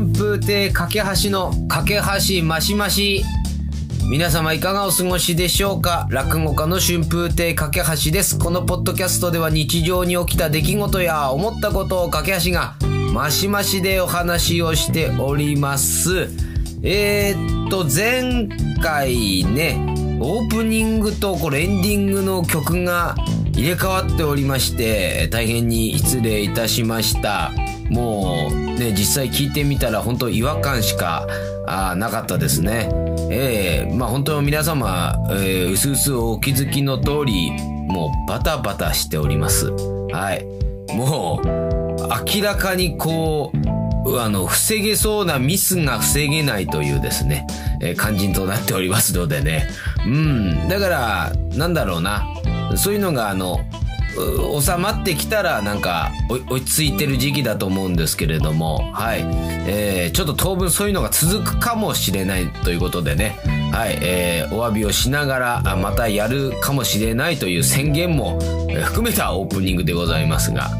春風亭架橋の架け橋マシマシ。皆様いかがお過ごしでしょうか？落語家の春風亭架橋です。このポッドキャストでは日常に起きた出来事や思ったことを架け橋がマシマシでお話をしております。えー、っと、前回ね、オープニングとこれエンディングの曲が入れ替わっておりまして、大変に失礼いたしました。もうね、実際聞いてみたら本当違和感しかあなかったですね。ええまあ本当皆様、えー、うすうすお気づきの通り、もうバタバタしております。はい。もう、明らかにこう、あの、防げそうなミスが防げないというですね、えー肝心となっておりますのでね。うん。だから、なんだろうな。そういうのが、あの、収まってきたらなんか落ち着いてる時期だと思うんですけれども、はい。えー、ちょっと当分そういうのが続くかもしれないということでね、はい。えー、お詫びをしながら、またやるかもしれないという宣言も含めたオープニングでございますが、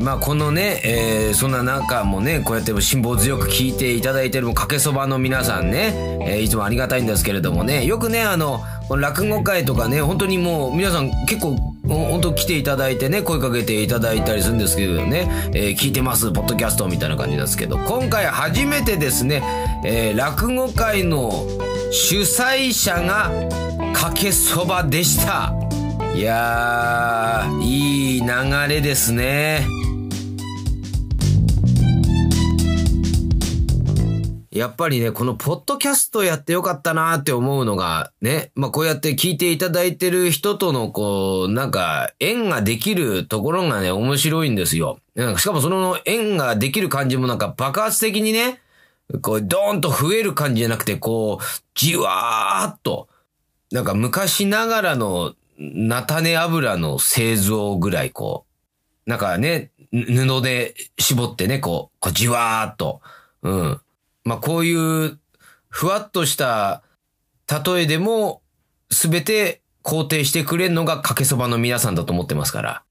まあこのね、えーそんな中もね、こうやって辛抱強く聞いていただいてるかけそばの皆さんね、えーいつもありがたいんですけれどもね、よくね、あの、落語会とかね、本当にもう皆さん結構、本当来ていただいてね、声かけていただいたりするんですけどね、えー聞いてます、ポッドキャストみたいな感じですけど、今回初めてですね、えー落語会の主催者がかけそばでした。いやー、いい流れですね。やっぱりね、このポッドキャストやってよかったなって思うのが、ね、まあこうやって聞いていただいてる人とのこう、なんか縁ができるところがね、面白いんですよ。なんしかもその縁ができる感じもなんか爆発的にね、こう、ドーンと増える感じじゃなくて、こう、じわーっと、なんか昔ながらの菜種油の製造ぐらいこう、なんかね、布で絞ってね、こう、こうじわーっと。うん。まあこういう、ふわっとした例えでも、すべて肯定してくれるのがかけそばの皆さんだと思ってますから。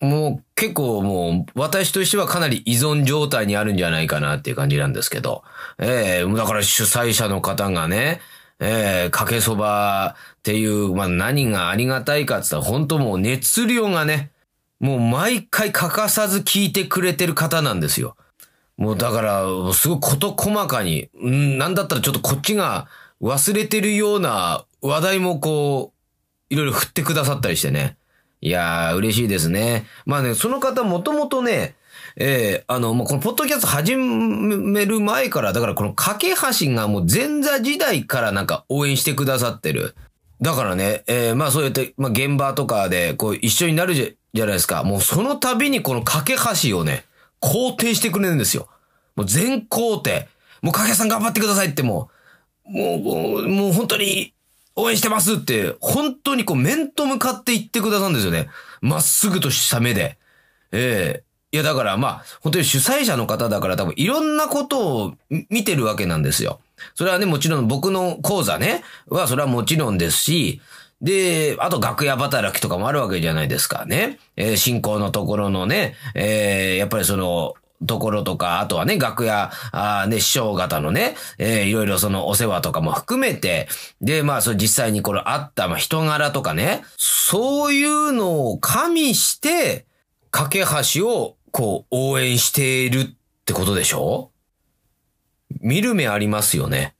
もう結構もう私としてはかなり依存状態にあるんじゃないかなっていう感じなんですけど。ええだから主催者の方がね、ええかけそばっていう、まあ何がありがたいかって言ったら本当もう熱量がね、もう毎回欠かさず聞いてくれてる方なんですよ。もうだから、すごい事細かに、うん、なんだったらちょっとこっちが忘れてるような話題もこう、いろいろ振ってくださったりしてね。いやー、嬉しいですね。まあね、その方もともとね、えーあの、もうこのポッドキャスト始める前から、だからこの架け橋がもう前座時代からなんか応援してくださってる。だからね、えーまあそうやって、まあ現場とかでこう一緒になるじゃじゃないですか。もうその度にこの架け橋をね、肯定してくれるんですよ。もう全肯定。もう架けさん頑張ってくださいってもう、もう、もうもう本当に応援してますって、本当にこう面と向かって言ってくださるんですよね。まっすぐとした目で。ええいやだからまあ、本当に主催者の方だから多分いろんなことを見てるわけなんですよ。それはね、もちろん僕の講座ね、はそれはもちろんですし、で、あと楽屋働きとかもあるわけじゃないですかね。えー進行のところのね、えーやっぱりその、ところとか、あとはね、楽屋、あーね、師匠方のね、えーいろいろそのお世話とかも含めて、で、まあ、それ実際にこれあった、まあ、人柄とかね、そういうのを加味して、架け橋を、こう、応援しているってことでしょ？見る目ありますよね。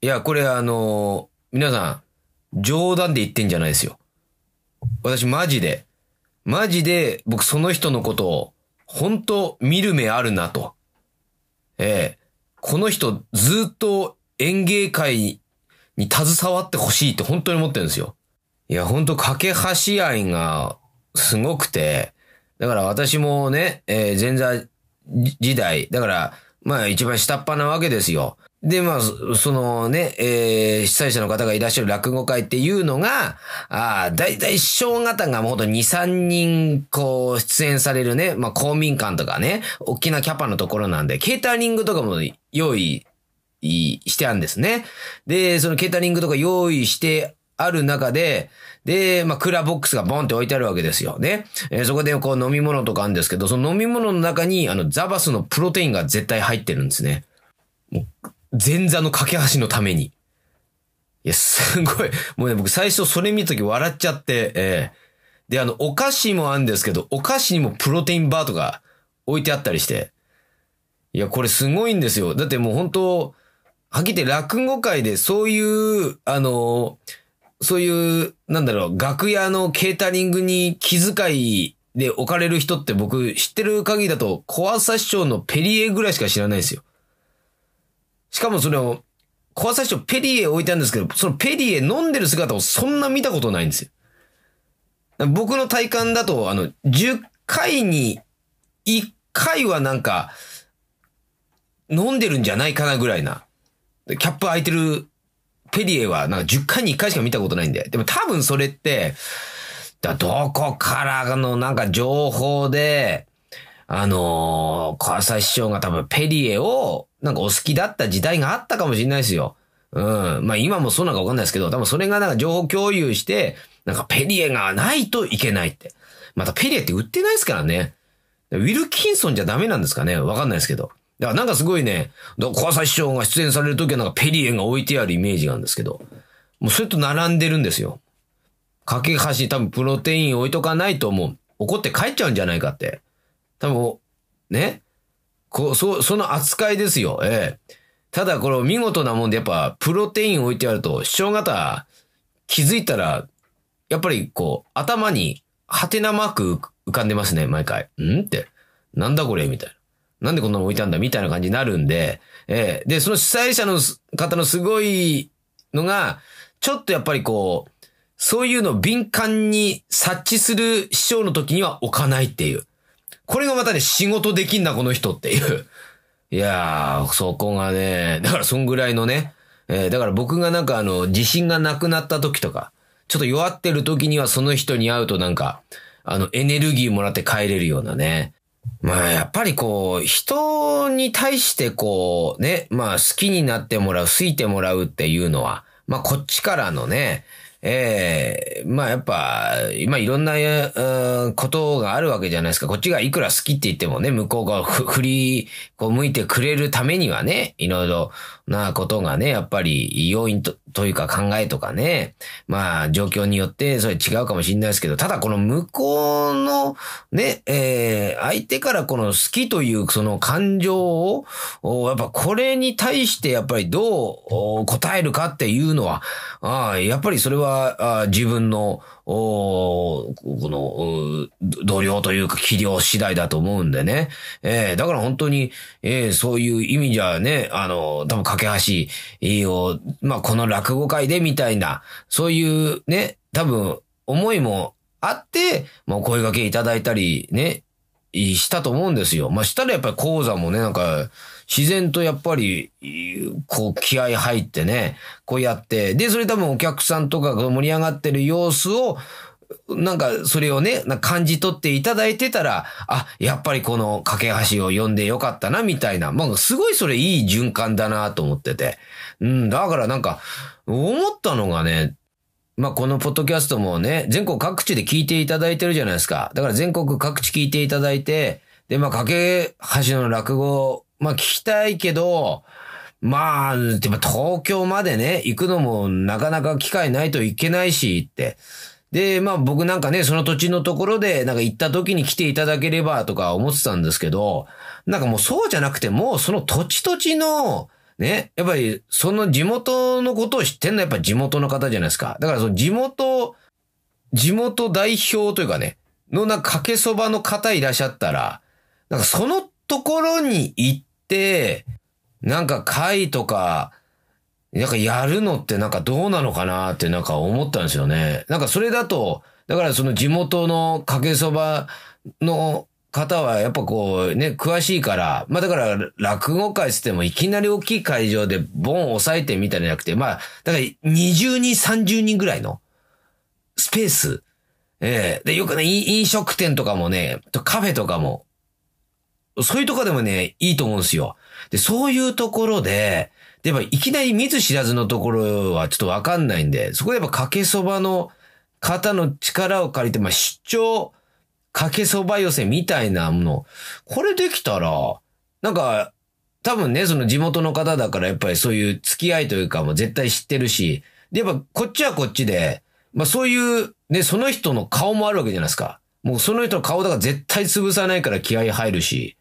いや、これあの皆さん、冗談で言ってんじゃないですよ。私マジで、マジで僕その人のことを、本当見る目あるなと。ええこの人ずっと演芸界に携わってほしいって本当に思ってるんですよ。いや、本当架け橋愛がすごくて、だから私もね、えー前座時代、だから、まあ一番下っ端なわけですよ。で、まあ、そのね、えー主催者の方がいらっしゃる落語会っていうのが、ああ、だいたい師匠方がもうほんと2、3人、こう、出演されるね、まあ公民館とかね、大きなキャパのところなんで、ケータリングとかも用意してあるんですね。で、そのケータリングとか用意してある中で、で、まあ、クーラーボックスがボンって置いてあるわけですよ。ね。えー、そこでこう飲み物とかあるんですけど、その飲み物の中に、あの、ザバスのプロテインが絶対入ってるんですね。前座の架け橋のために。いや、すごい。もうね、僕最初それ見たとき笑っちゃって、えー、で、あの、お菓子もあるんですけど、お菓子にもプロテインバーとか置いてあったりして。いや、これすごいんですよ。だってもう本当はっきり言って落語界でそういう、あの、そういう、なんだろう、楽屋のケータリングに気遣いで置かれる人って僕知ってる限りだと、小朝師匠のペリエぐらいしか知らないですよ。しかもそれを、小朝師匠ペリエ置いてあるんですけど、そのペリエ飲んでる姿をそんな見たことないんですよ。僕の体感だと、あの、10回に1回はなんか、飲んでるんじゃないかなぐらいな。キャップ開いてるペリエはなんか10回に1回しか見たことないんで。でも多分それって、だどこからのなんか情報で、あのー、小朝師匠が多分ペリエをなんかお好きだった時代があったかもしれないですよ。うん。まあ今もそうなのかわかんないですけど、多分それがなんか情報共有して、なんかペリエがないといけないって。またペリエって売ってないですからね。ウィルキンソンじゃダメなんですかねわかんないですけど。だからなんかすごいね、小朝師匠が出演されるときはなんかペリエが置いてあるイメージがあるんですけど、もうそれと並んでるんですよ。架け橋多分プロテイン置いとかないともう怒って帰っちゃうんじゃないかって。多分、ね？こう、そ、その扱いですよ。ええ。ただこれ見事なもんでやっぱプロテイン置いてあると、師匠方気づいたら、やっぱりこう、頭にハテナマーク浮かんでますね、毎回。んって。なんだこれみたいな。なんでこんなの置いたんだみたいな感じになるんで、えー、で、その主催者の方のすごいのが、ちょっとやっぱりこう、そういうのを敏感に察知する師匠の時には置かないっていう。これがまたね、仕事できんな、この人っていう。いやー、そこがね、だからそんぐらいのね、えー、だから僕がなんかあの、自信がなくなった時とか、ちょっと弱ってる時にはその人に会うとなんか、あの、エネルギーもらって帰れるようなね、まあ、やっぱりこう、人に対してこう、ね、まあ、好きになってもらう、好いてもらうっていうのは、まあ、こっちからのね、ええー、まあやっぱ、今いろんな、うん、ことがあるわけじゃないですか。こっちがいくら好きって言ってもね、向こうが振り、こう向いてくれるためにはね、いろいろなことがね、やっぱり要因とというか考えとかね、まあ状況によってそれ違うかもしれないですけど、ただこの向こうのね、えー、相手からこの好きというその感情を、やっぱこれに対してやっぱりどう答えるかっていうのは、あやっぱりそれはあ自分のおこの、同僚というか、器量次第だと思うんでね。えー、だから本当に、えー、そういう意味じゃね、あの、多分、架け橋を、まあ、この落語会でみたいな、そういうね、多分、思いもあって、まあ、声掛けいただいたりね、したと思うんですよ。まあ、したらやっぱり講座もね、なんか、自然とやっぱり、こう気合入ってね、こうやって、で、それ多分お客さんとかが盛り上がってる様子を、なんか、それをね、感じ取っていただいてたら、あ、やっぱりこの架け橋を読んでよかったな、みたいな。まあ、すごいそれいい循環だなと思ってて。うん、だからなんか、思ったのがね、まあ、このポッドキャストもね、全国各地で聞いていただいてるじゃないですか。だから全国各地聞いていただいて、で、まあ、架け橋の落語まあ聞きたいけど、まあ、でも東京までね、行くのもなかなか機会ないといけないしって。で、まあ僕なんかね、その土地のところで、なんか行った時に来ていただければとか思ってたんですけど、なんかもうそうじゃなくても、その土地土地の、ね、やっぱりその地元のことを知ってんのはやっぱ地元の方じゃないですか。だからその地元、地元代表というかね、のなんかかけそばの方いらっしゃったら、なんかそのところに行って、なんか会とか、なんかやるのってなんかどうなのかなってなんか思ったんですよね。なんかそれだと、だからその地元のかけそばの方はやっぱこうね、詳しいから、まあだから落語会つってもいきなり大きい会場でボン押さえてみたいじゃなくて、まあ、だから20人、30人ぐらいのスペース。ええー、で、よくね、飲食店とかもね、カフェとかもそういうとこでもね、いいと思うんですよ。で、そういうところで、で、やっぱいきなり見ず知らずのところはちょっとわかんないんで、そこでやっぱかけそばの方の力を借りて、まあ、出張かけそば寄せみたいなもの、これできたら、なんか、多分ね、その地元の方だからやっぱりそういう付き合いというかも絶対知ってるし、で、やっぱこっちはこっちで、まあそういう、ね、その人の顔もあるわけじゃないですか。もうその人の顔だから絶対潰さないから気合入るし。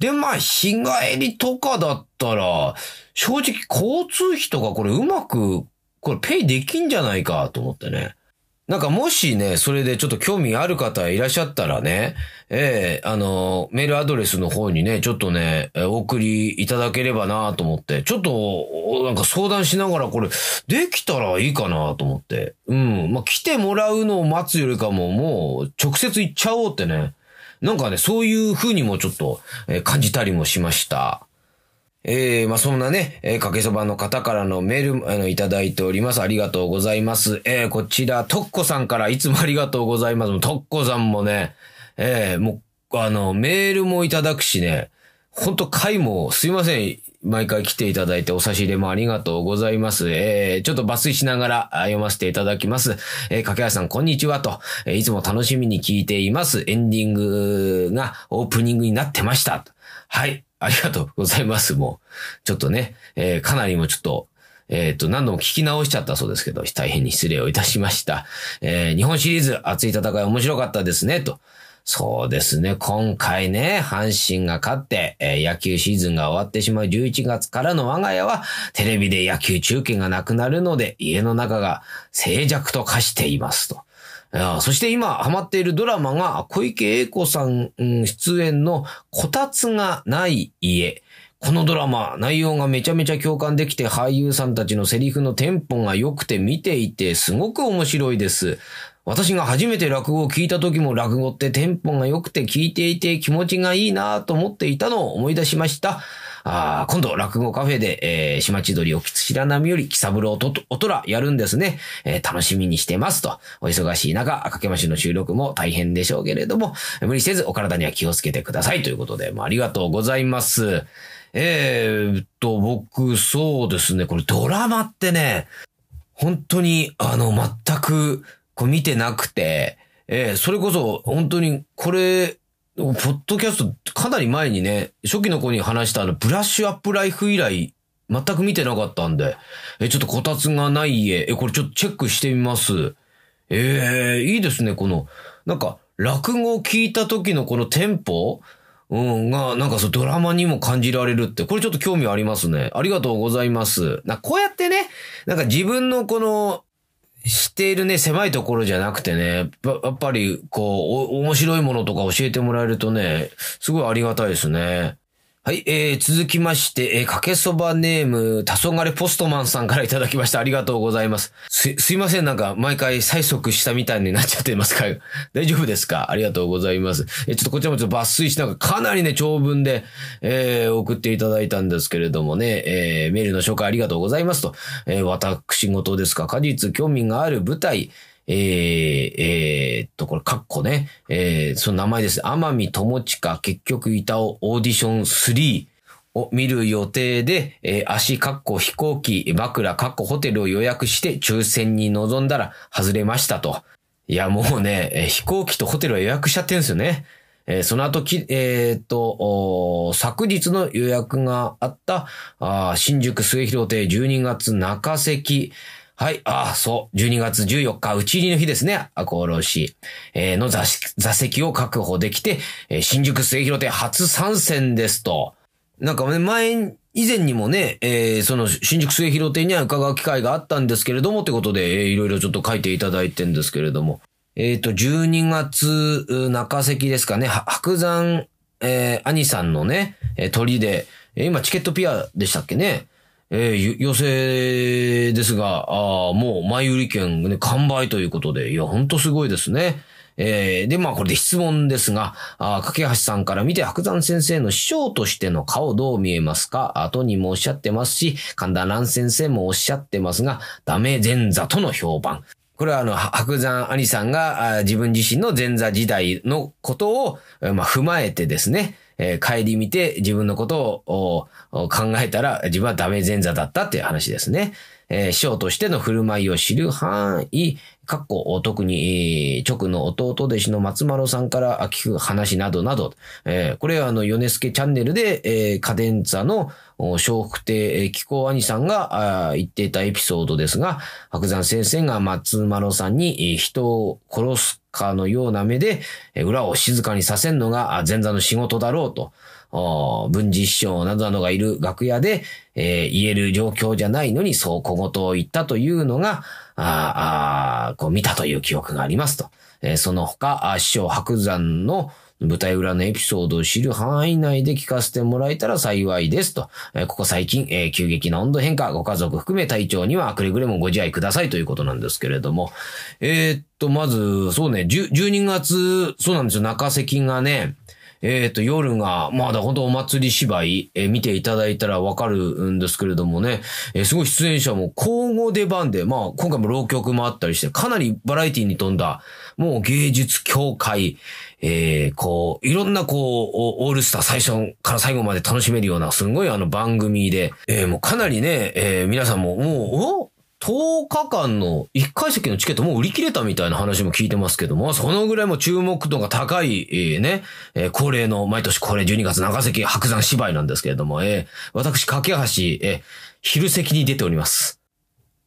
で、まあ、日帰りとかだったら、正直交通費とかこれうまく、これペイできんじゃないかと思ってね。なんかもしね、それでちょっと興味ある方いらっしゃったらね、ええー、あの、メールアドレスの方にね、ちょっとね、お送りいただければなと思って、ちょっと、なんか相談しながらこれ、できたらいいかなと思って。うん。まあ、来てもらうのを待つよりかも、もう、直接行っちゃおうってね。なんかね、そういう風にもちょっと、え感じたりもしました。えー、まあ、そんなね、えー、かけそばの方からのメール、あの、いただいております。ありがとうございます。えー、こちら、とっこさんからいつもありがとうございます。とっこさんもね、えー、もう、あの、メールもいただくしね、ほんと回も、すいません。毎回来ていただいてお差し入れもありがとうございます。えー、ちょっと抜粋しながら読ませていただきます。えー、かけやさん、こんにちはと、えー、いつも楽しみに聞いています。エンディングがオープニングになってました。はい。ありがとうございます。もう、ちょっとね、えー、かなりもちょっと、えっ、ー、と、何度も聞き直しちゃったそうですけど、大変に失礼をいたしました。えー、日本シリーズ熱い戦い面白かったですね、と。そうですね。今回ね、阪神が勝って、えー、野球シーズンが終わってしまう11月からの我が家は、テレビで野球中継がなくなるので、家の中が静寂と化していますと。そして今ハマっているドラマが小池栄子さん出演のこたつがない家。このドラマ、内容がめちゃめちゃ共感できて俳優さんたちのセリフのテンポが良くて見ていてすごく面白いです。私が初めて落語を聞いた時も落語ってテンポが良くて聞いていて気持ちがいいなと思っていたのを思い出しました。あ今度、落語カフェで、えー、島千鳥おきつ白波より、木三郎と、おとらやるんですね。えー、楽しみにしてますと。お忙しい中、かけましの収録も大変でしょうけれども、無理せずお体には気をつけてくださいということで、もうありがとうございます。えー、っと、僕、そうですね、これドラマってね、本当に、あの、全く、こう見てなくて、えー、それこそ、本当に、これ、ポッドキャストかなり前にね、初期の子に話したあの、ブラッシュアップライフ以来、全く見てなかったんで、え、ちょっとこたつがない家、え、これちょっとチェックしてみます。ええー、いいですね、この、なんか、落語を聞いた時のこのテンポうん、が、なんかそう、ドラマにも感じられるって、これちょっと興味ありますね。ありがとうございます。な、こうやってね、なんか自分のこの、しているね、狭いところじゃなくてね、やっぱり、こう、面白いものとか教えてもらえるとね、すごいありがたいですね。はい、えー、続きまして、えー、かけそばネーム、たそがれポストマンさんからいただきました。ありがとうございます。す、すいません、なんか、毎回催促したみたいになっちゃってますか？大丈夫ですか？ありがとうございます。えー、ちょっとこちらもちょっと抜粋しながら、かなりね、長文で、えー、送っていただいたんですけれどもね、えー、メールの紹介ありがとうございますと、えー、私事ですか、果実興味がある舞台、えー、えー、と、これ、カッコね。えー、その名前です。天海友近結局いたオーディション3を見る予定で、えー、足カッコ飛行機、枕カッコホテルを予約して抽選に臨んだら外れましたと。いや、もうね、えー、飛行機とホテルは予約しちゃってるんですよね。えー、その後き、えー、っと、昨日の予約があった、あ新宿末広亭12月中席、はい。ああ、そう。12月14日、打ち入りの日ですね。赤穂浪士、え、の座席を確保できて、えー、新宿末広亭初参戦ですと。なんかね、前、以前にもね、えー、その新宿末広亭には伺う機会があったんですけれども、ってことで、えー、いろいろちょっと書いていただいてんですけれども。えっ、ー、と、12月中席ですかね、白山、えー、兄さんのね、鳥で、今チケットピアでしたっけね。えー、寄せですが、あもう前売り券ね、完売ということで、いや、ほんとすごいですね。えー、で、まあこれで質問ですが、あ架橋さんから見て白山先生の師匠としての顔どう見えますか？後にもおっしゃってますし、神田蘭先生もおっしゃってますが、ダメ前座との評判。これはあの、白山兄さんが自分自身の前座時代のことを、まあ、踏まえてですね、えー、帰り見て自分のことを考えたら自分はダメ前座だったっていう話ですね。えー、師匠としての振る舞いを知る範囲、かっこ、特に、直の弟弟子の松丸さんから聞く話などなど、えー、これはあの、ヨネスケチャンネルで、えー、カデンツァの笑福亭気候兄さんが言っていたエピソードですが、白山先生が松丸さんに人を殺すかのような目で、裏を静かにさせんのが前座の仕事だろうと。文治師匠などなどがいる楽屋で、えー、言える状況じゃないのにそう小言を言ったというのが、ああこう見たという記憶がありますと。えー、その他、師匠白山の舞台裏のエピソードを知る範囲内で聞かせてもらえたら幸いですと。えー、ここ最近、えー、急激な温度変化、ご家族含め体調にはくれぐれもご自愛くださいということなんですけれども。えー、っと、まず、そうね、12月、そうなんですよ、中関がね、えっ、ー、と、夜が、まだ本当お祭り芝居、えー、見ていただいたらわかるんですけれどもね、えー、すごい出演者も交互出番で、まあ、今回も浪曲もあったりして、かなりバラエティに富んだ、もう芸術協会、えー、こう、いろんなこう、オールスター最初から最後まで楽しめるような、すごいあの番組で、えー、もうかなりね、えー、皆さんも、もう、お10日間の1回席のチケットもう売り切れたみたいな話も聞いてますけども、そのぐらいも注目度が高い、えー、ね、えー、恒例の、毎年恒例12月長崎白山芝居なんですけれども、えー、私、架橋、えー、昼席に出ております。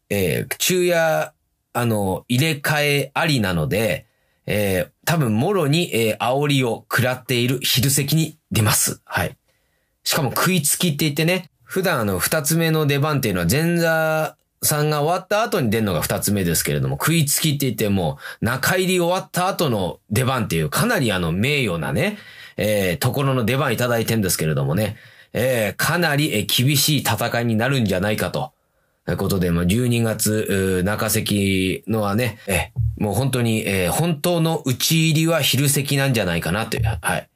えー、昼夜、あの、入れ替えありなので、えー、多分、もろに、えー、煽りを食らっている昼席に出ます。はい。しかも食いつきって言ってね、普段あの、二つ目の出番っていうのは前座さんが終わった後に出るのが二つ目ですけれども、食いつきって言っても、中入り終わった後の出番っていう、かなりあの、名誉なね、えー、ところの出番いただいてんですけれどもね、えー、かなり、え厳しい戦いになるんじゃないかと。ということで、まあ、12月、中関のはね、えもう本当に、えー、本当の打ち入りは昼席なんじゃないかなという、はい。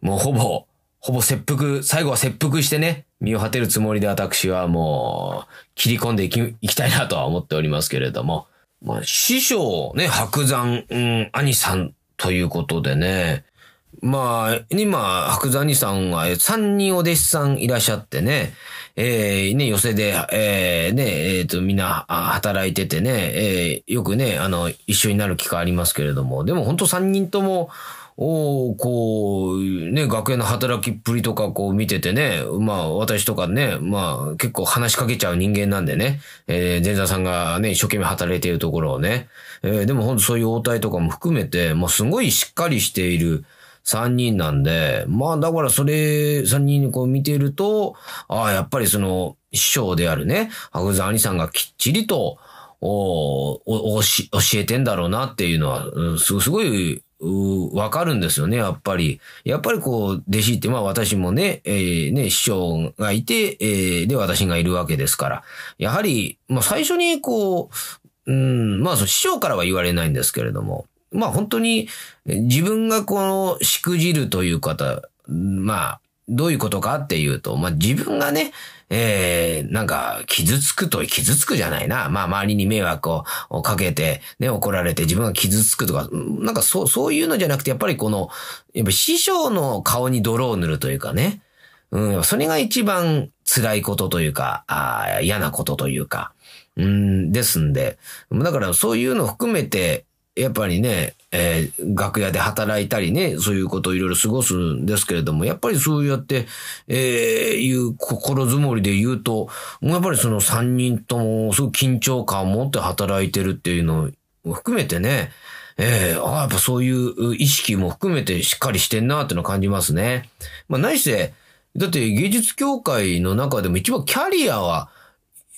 もうほぼ、ほぼ切腹、最後は切腹してね、身を果てるつもりで私はもう、切り込んでいき、いきたいなとは思っておりますけれども。まあ、師匠ね、白山、うん、兄さんということでね。まあ、今、白山兄さんは3人お弟子さんいらっしゃってね。えー、ね、寄せで、えー、ね、え、ー、と、みんな働いててね、えー、よくね、あの、一緒になる機会ありますけれども、でも本当3人とも、おこう、ね、学園の働きっぷりとかこう見ててね、まあ私とかね、まあ結構話しかけちゃう人間なんでね、えー、前座さんがね、一生懸命働いているところをね、えー、でも本当そういう応対とかも含めて、まあすごいしっかりしている、三人なんで、まあだからそれ、三人こう見ていると、ああ、やっぱりその、師匠であるね、白山兄さんがきっちりと、おお教えてんだろうなっていうのは、すごいわかるんですよね、やっぱり。やっぱりこう、弟子って、まあ私もね、えー、ね、師匠がいて、えー、で私がいるわけですから。やはり、まあ最初にこう、うん、まあ師匠からは言われないんですけれども、まあ本当に自分がこのしくじるという方、まあ、どういうことかっていうと、まあ自分がね、えー、なんか、傷つくと、傷つくじゃないな。まあ、周りに迷惑をかけて、ね、怒られて自分が傷つくとか、なんかそう、そういうのじゃなくて、やっぱりこの、やっぱ師匠の顔に泥を塗るというかね。うん、それが一番辛いことというか、ああ嫌なことというか、うん、ですんで。だからそういうの含めて、やっぱりね、えー、楽屋で働いたりね、そういうことをいろいろ過ごすんですけれども、やっぱりそうやって、えー、いう心づもりで言うと、やっぱりその三人ともすごい緊張感を持って働いてるっていうのを含めてね、ええー、ああ、やっぱそういう意識も含めてしっかりしてんなっていうのを感じますね。まあ、ないして、だって芸術協会の中でも一番キャリアは、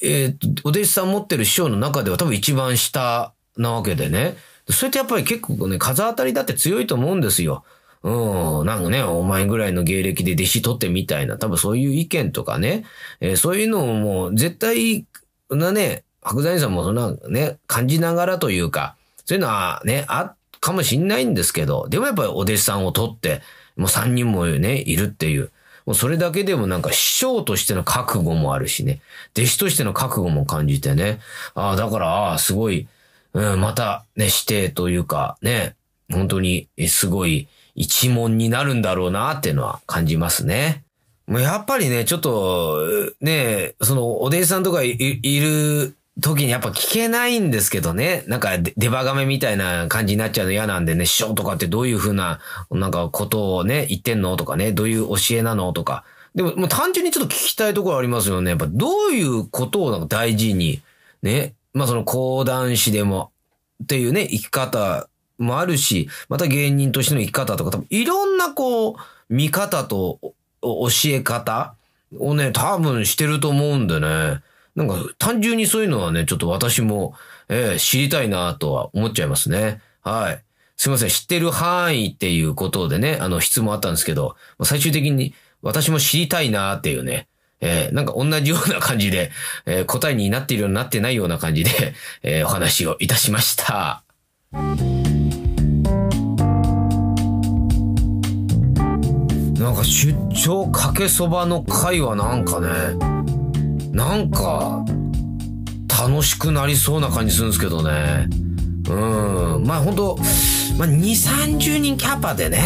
え、ー、お弟子さん持ってる師匠の中では多分一番下なわけでね。それってやっぱり結構ね、風当たりだって強いと思うんですよ。うん、なんかね、お前ぐらいの芸歴で弟子取ってみたいな、多分そういう意見とかね、えー、そういうのをもう絶対なね、白山さんもそんなね、感じながらというか、そういうのはね、あっかもしんないんですけど、でもやっぱりお弟子さんを取って、もう三人もね、いるっていう。もうそれだけでもなんか師匠としての覚悟もあるしね、弟子としての覚悟も感じてね。ああ、だから、ああ、すごい、うん、またね、指定というか、ね、本当にすごい一問になるんだろうなっていうのは感じますね。やっぱりね、ちょっと、ね、その、おでんさんとかいいる時にやっぱ聞けないんですけどね。なんか、デバガメみたいな感じになっちゃうの嫌なんでね、師匠とかってどういうふうな、なんかことをね、言ってんの？とかね、どういう教えなの？とか。でも、もう単純にちょっと聞きたいところありますよね。やっぱどういうことをなんか大事に、ね。まあその講談師でも、っていうね、生き方もあるし、また芸人としての生き方とか、多分いろんなこう、見方と教え方をね、多分してると思うんでね。なんか単純にそういうのはね、ちょっと私も、えー、知りたいなとは思っちゃいますね。はい。すいません。知ってる範囲っていうことでね、あの質問あったんですけど、最終的に私も知りたいなっていうね、えー、なんか同じような感じで、えー、答えになっているようになってないような感じで、えー、お話をいたしました。なんか出張かけそばの会はなんかね、なんか楽しくなりそうな感じするんですけどね。うん。まあ本当まあ2、30人キャパでね。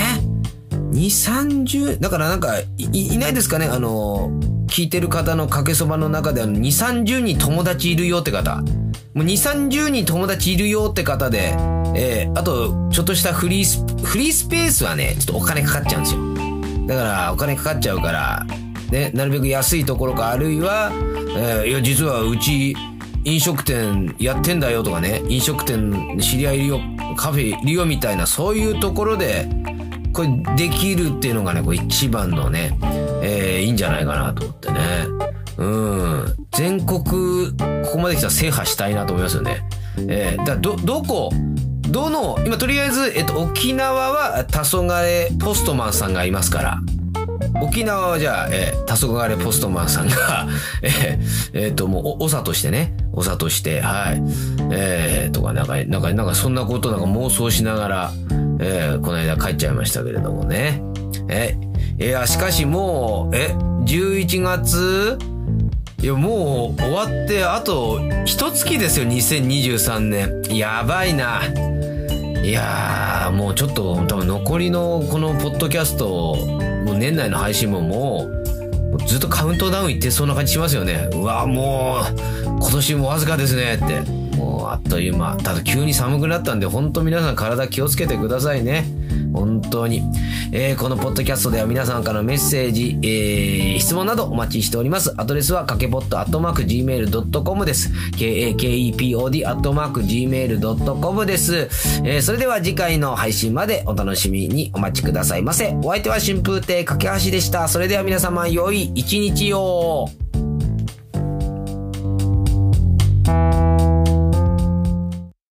2、30、だからなんかい、いないですかね？あの、聞いてる方のかけそばの中であの2、30人友達いるよって方。もう2、30人友達いるよって方で、えー、あと、ちょっとしたフリース、フリースペースはね、ちょっとお金かかっちゃうんですよ。だからお金かかっちゃうから、ね、なるべく安いところか、あるいは、えー、いや、実はうち、飲食店やってんだよとかね、飲食店知り合いいるよ、カフェいるよみたいな、そういうところで、これできるっていうのがね、これ一番のね、えー、いいんじゃないかなと思ってね。うん。全国、ここまで来たら制覇したいなと思いますよね。えー、だど、どこ、どの、今とりあえず、えっと、沖縄は黄昏ポストマンさんがいますから、沖縄はじゃあ、えー、黄昏ポストマンさんが えー、えー、と、もう、お、長としてね、長として、はい、えー、とか、なんか、なんか、なんか、そんなことなんか妄想しながら、えー、この間帰っちゃいましたけれどもね。え、いや、しかしもう、え、11月いや、もう終わって、あと、一月ですよ、2023年。やばいな。いやー、もうちょっと、多分残りのこのポッドキャスト、もう年内の配信ももう、ずっとカウントダウンいってそうな感じしますよね。うわもう、今年もわずかですねって。もうあっという間。ただ急に寒くなったんで、ほんと皆さん体気をつけてくださいね。本当に。えー、このポッドキャストでは皆さんからのメッセージ、えー、質問などお待ちしております。アドレスはかけぽっとアットマーク gmail.com です。k-a-k-e-p-o-d アットマーク gmail.com です。えー、それでは次回の配信までお楽しみにお待ちくださいませ。お相手は春風亭架橋でした。それでは皆様良い一日を。